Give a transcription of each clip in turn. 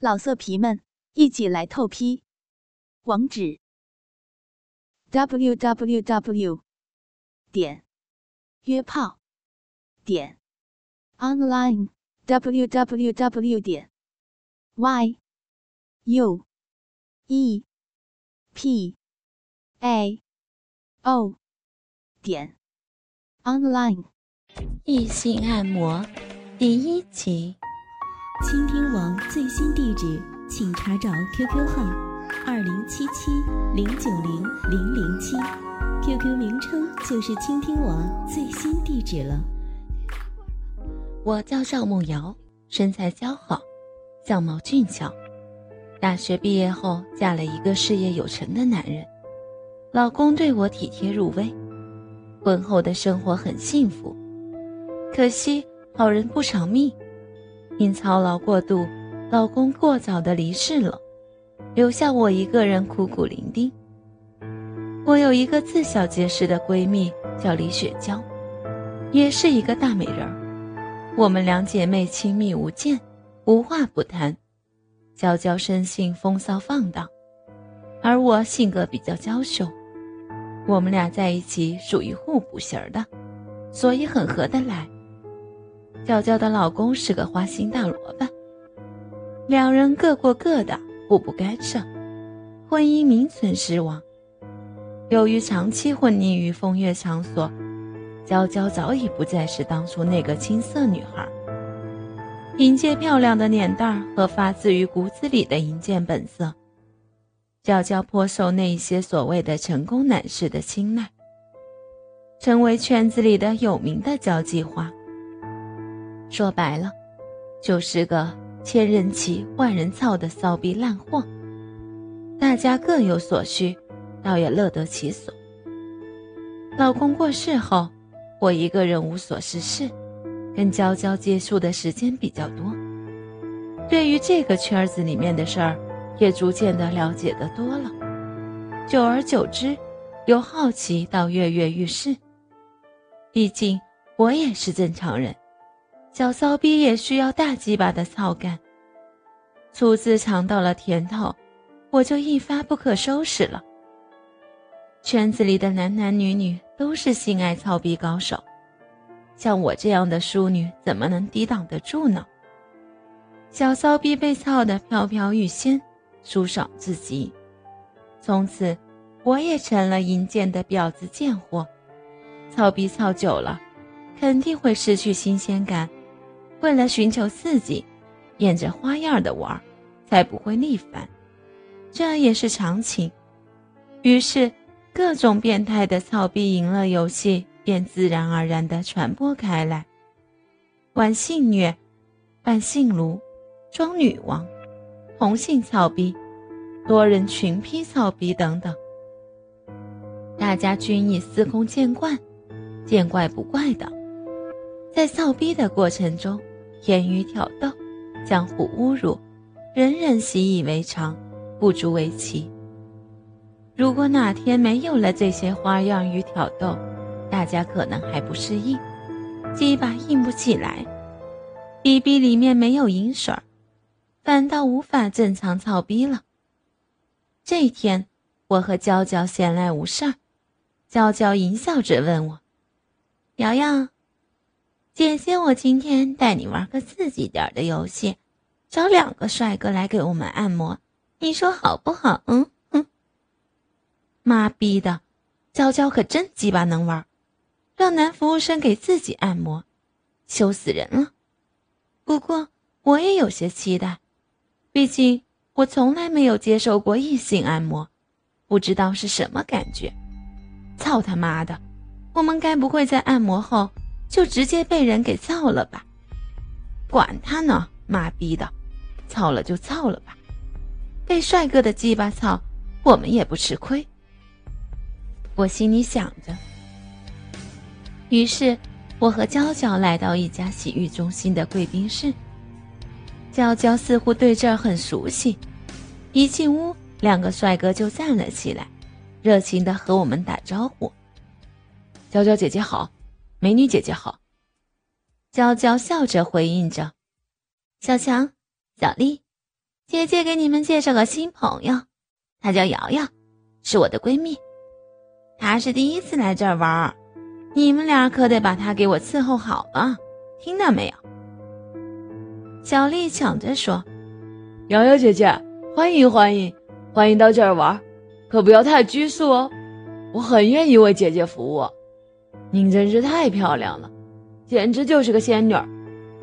老色皮们，一起来透批！网址：w w w 点约炮点 online w w w 点 y u e p a o 点 online。异性按摩第一集。倾听网最新地址，请查找 QQ 号二零七七零九零零零七，QQ 名称就是倾听网最新地址了。我叫赵梦瑶，身材姣好，相貌俊俏。大学毕业后嫁了一个事业有成的男人，老公对我体贴入微，婚后的生活很幸福。可惜好人不长命。因操劳过度，老公过早的离世了，留下我一个人苦苦伶仃。我有一个自小结识的闺蜜，叫李雪娇，也是一个大美人儿。我们两姐妹亲密无间，无话不谈。娇娇生性风骚放荡，而我性格比较娇羞，我们俩在一起属于互补型的，所以很合得来。娇娇的老公是个花心大萝卜，两人各过各的，互不干涉，婚姻名存实亡。由于长期混迹于风月场所，娇娇早已不再是当初那个青涩女孩。凭借漂亮的脸蛋儿和发自于骨子里的淫贱本色，娇娇颇受那些所谓的成功男士的青睐，成为圈子里的有名的交际花。说白了，就是个千人骑万人操的骚逼烂货。大家各有所需，倒也乐得其所。老公过世后，我一个人无所事事，跟娇娇接触的时间比较多，对于这个圈子里面的事儿，也逐渐的了解的多了。久而久之，由好奇到跃跃欲试。毕竟我也是正常人。小骚逼也需要大鸡巴的操干。初次尝到了甜头，我就一发不可收拾了。圈子里的男男女女都是性爱操逼高手，像我这样的淑女怎么能抵挡得住呢？小骚逼被操得飘飘欲仙，舒爽至极。从此，我也成了淫贱的婊子贱货。操逼操久了，肯定会失去新鲜感。为了寻求刺激，变着花样的玩，才不会腻烦，这也是常情。于是，各种变态的操逼淫乐游戏便自然而然地传播开来，玩性虐、扮性奴、装女王、同性操逼、多人群批操逼等等，大家均已司空见惯，见怪不怪的，在操逼的过程中。言语挑逗，江湖侮辱，人人习以为常，不足为奇。如果哪天没有了这些花样与挑逗，大家可能还不适应，鸡巴硬不起来，逼逼里面没有银水反倒无法正常操逼了。这一天，我和娇娇闲来无事儿，娇娇淫笑着问我：“瑶瑶。”姐姐，我今天带你玩个刺激点的游戏，找两个帅哥来给我们按摩，你说好不好？嗯哼。妈逼的，娇娇可真鸡巴能玩，让男服务生给自己按摩，羞死人了。不过我也有些期待，毕竟我从来没有接受过异性按摩，不知道是什么感觉。操他妈的，我们该不会在按摩后？就直接被人给操了吧，管他呢，妈逼的，操了就操了吧，被帅哥的鸡巴操，我们也不吃亏。我心里想着。于是，我和娇娇来到一家洗浴中心的贵宾室。娇娇似乎对这儿很熟悉，一进屋，两个帅哥就站了起来，热情的和我们打招呼：“娇娇姐姐好。”美女姐姐好，娇娇笑着回应着：“小强、小丽，姐姐给你们介绍个新朋友，她叫瑶瑶，是我的闺蜜。她是第一次来这儿玩，你们俩可得把她给我伺候好了，听到没有？”小丽抢着说：“瑶瑶姐姐，欢迎欢迎，欢迎到这儿玩，可不要太拘束哦。我很愿意为姐姐服务。您真是太漂亮了，简直就是个仙女儿，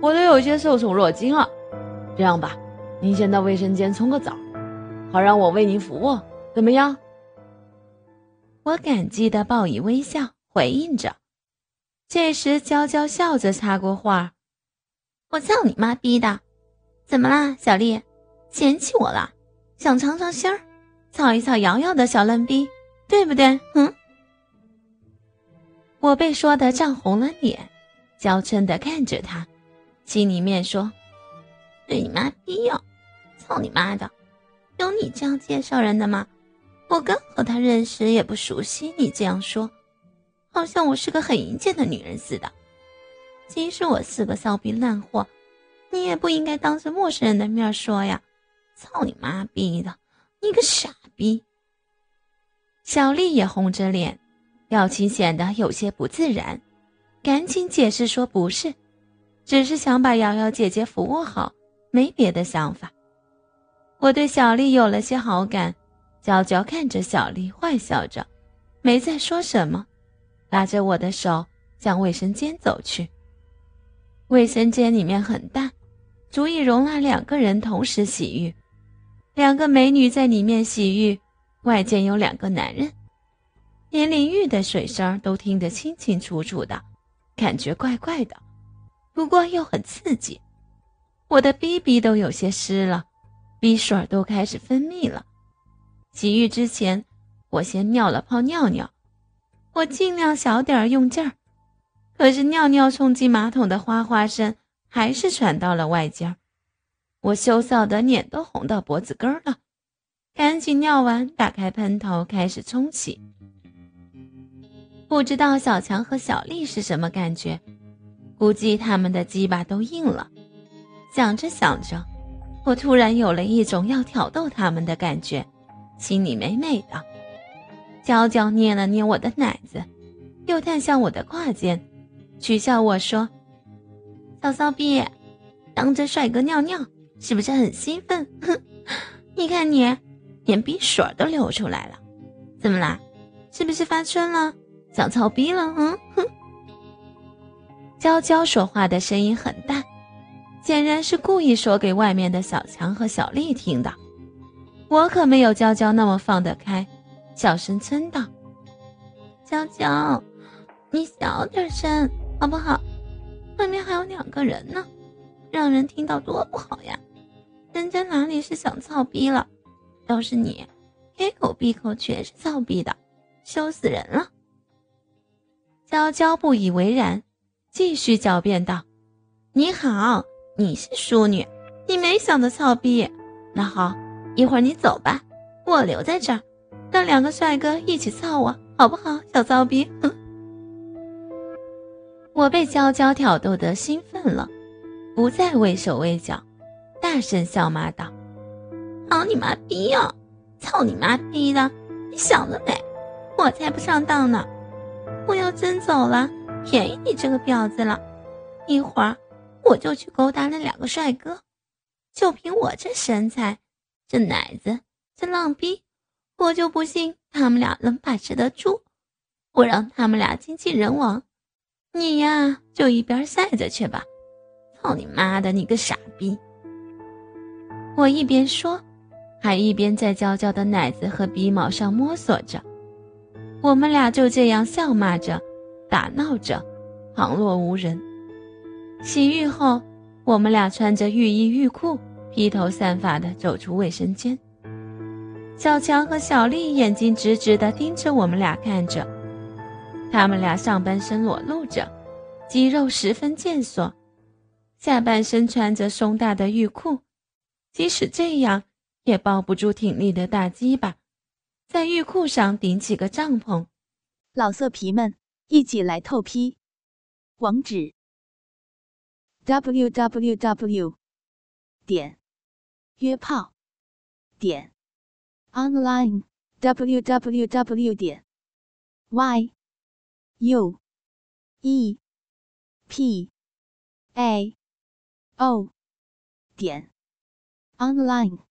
我都有些受宠若惊了。这样吧，您先到卫生间冲个澡，好让我为您服务，怎么样？”我感激的报以微笑回应着。这时，娇娇笑着插过话。我操你妈逼的！怎么啦，小丽？嫌弃我了？想尝尝鲜儿，操一操瑶瑶的小嫩逼，对不对？嗯。我被说的涨红了脸，娇嗔的看着他，心里面说：“对你妈逼哟！操你妈的！有你这样介绍人的吗？我刚和他认识也不熟悉，你这样说，好像我是个很淫贱的女人似的。”即使我是个骚逼烂货，你也不应该当着陌生人的面说呀！操你妈逼的，你个傻逼！小丽也红着脸，表情显得有些不自然，赶紧解释说不是，只是想把瑶瑶姐姐服务好，没别的想法。我对小丽有了些好感，娇娇看着小丽坏笑着，没再说什么，拉着我的手向卫生间走去。卫生间里面很大，足以容纳两个人同时洗浴。两个美女在里面洗浴，外间有两个男人，连淋浴的水声都听得清清楚楚的，感觉怪怪的，不过又很刺激。我的逼逼都有些湿了，逼水都开始分泌了。洗浴之前，我先尿了泡尿尿，我尽量小点儿用劲儿。可是尿尿冲击马桶的哗哗声还是传到了外间，我羞臊的脸都红到脖子根儿了，赶紧尿完，打开喷头开始冲洗。不知道小强和小丽是什么感觉，估计他们的鸡巴都硬了。想着想着，我突然有了一种要挑逗他们的感觉，心里美美的。娇娇捏了捏我的奶子，又探向我的胯间。取笑我说：“小骚逼，当着帅哥尿尿是不是很兴奋？哼，你看你，连鼻水都流出来了，怎么啦？是不是发春了？想操逼了？嗯哼。”娇娇说话的声音很大，显然是故意说给外面的小强和小丽听的。我可没有娇娇那么放得开，小声嗔道：“娇娇，你小点声。”好不好？外面还有两个人呢，让人听到多不好呀！人家哪里是想操逼了？要是你，开口闭口全是操逼的，羞死人了！娇娇不以为然，继续狡辩道：“你好，你是淑女，你没想着操逼。那好，一会儿你走吧，我留在这儿，让两个帅哥一起操我，好不好？小骚逼！”哼。我被娇娇挑逗得兴奋了，不再畏手畏脚，大声笑骂道：“好你妈逼呀！操你妈逼的！你想得美！我才不上当呢！我要真走了，便宜你这个婊子了！一会儿我就去勾搭那两个帅哥，就凭我这身材、这奶子、这浪逼，我就不信他们俩能把持得住！我让他们俩精尽人亡！”你呀，就一边晒着去吧！操你妈的，你个傻逼！我一边说，还一边在娇娇的奶子和鼻毛上摸索着。我们俩就这样笑骂着，打闹着，旁若无人。洗浴后，我们俩穿着浴衣浴裤，披头散发的走出卫生间。小强和小丽眼睛直直的盯着我们俩看着。他们俩上半身裸露着，肌肉十分健硕，下半身穿着松大的浴裤，即使这样也抱不住挺立的大鸡巴，在浴裤上顶几个帐篷。老色皮们，一起来透批！网址：w w w 点约炮点 online w w w 点 y u e p a o 点 online。